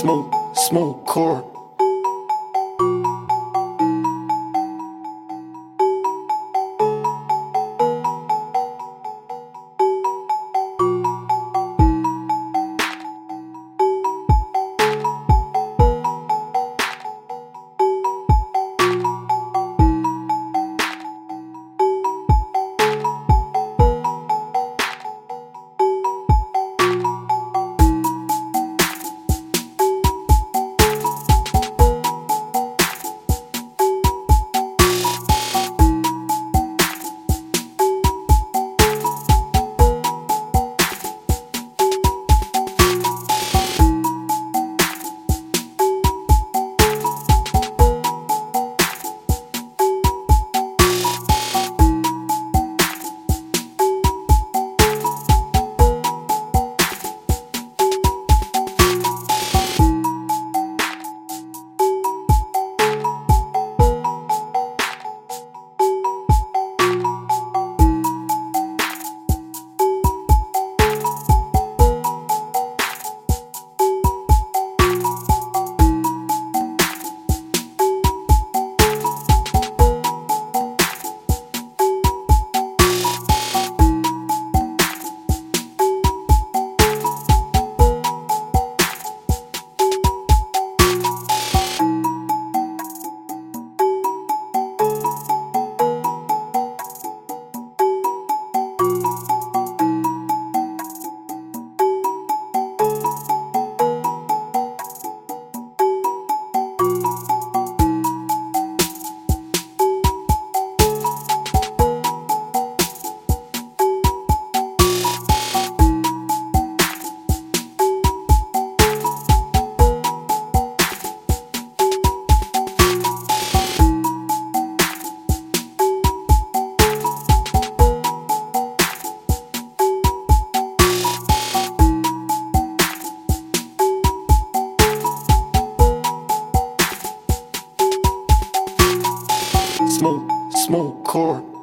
Smooth, smooth core. smoke corn.